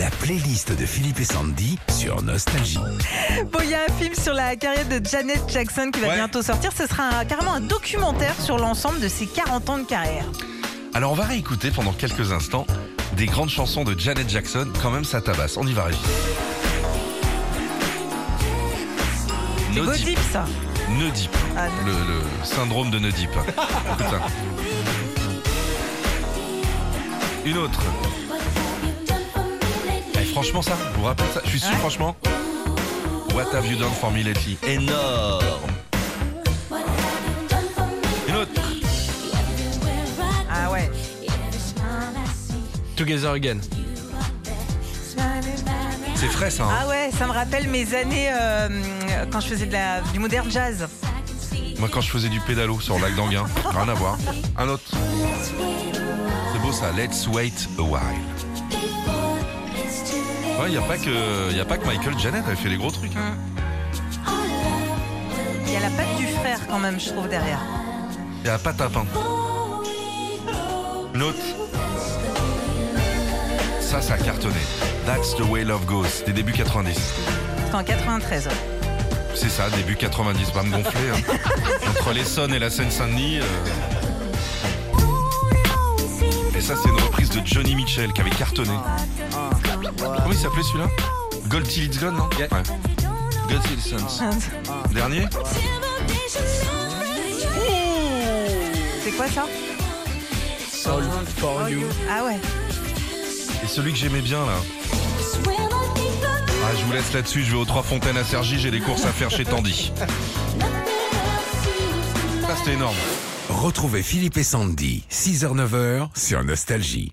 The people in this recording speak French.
La playlist de Philippe et Sandy sur Nostalgie. Bon, il y a un film sur la carrière de Janet Jackson qui va Ouais. bientôt sortir. Ce sera un- carrément un documentaire sur l'ensemble de ses 40 ans de carrière. Alors on va réécouter pendant quelques instants des grandes chansons de Janet Jackson. Quand même, ça tabasse. On y va, Régis. No Deep. ça. No Deep. Ah, Le, le syndrome de No Deep. Une autre. Franchement, ça, vous vous rappelez ça? Je suis sûr, Ouais. franchement. What have you done for me lately Énorme. Une autre. Ah ouais. Together Again. C'est frais, ça. hein Ah ouais, ça me rappelle mes années euh, quand je faisais de la, du modern jazz. Moi, quand je faisais du pédalo sur le lac d'Anguin, rien à voir. Un autre. C'est beau ça. Let's wait a while. Ouais, y a pas que, y a pas que Michael Janet, elle fait les gros trucs. hein. Il y a la patte du frère quand même, je trouve, derrière. Y a pas tapin. Une autre. Ça, ça a cartonné. That's the way love goes. Des débuts 90. C'était en 93. ouais. C'est ça, début 90. Pas me gonfler. hein. Entre l'Essonne et la Seine-Saint-Denis. euh. Et ça, c'est une de Johnny Mitchell qui avait cartonné. Comment il s'appelait celui-là? Gold Till It's Gone, non? Yeah. Ouais. Gold Till It's Gone. Dernier? C'est quoi ça? Soul for you. Ah ouais. Et celui que j'aimais bien, là. Ah, je vous laisse là-dessus. Je vais aux Trois Fontaines à Sergi. J'ai des courses à faire chez Tandy. Ça, c'était énorme. Retrouvez Philippe et Sandy, 6h-9h sur Nostalgie.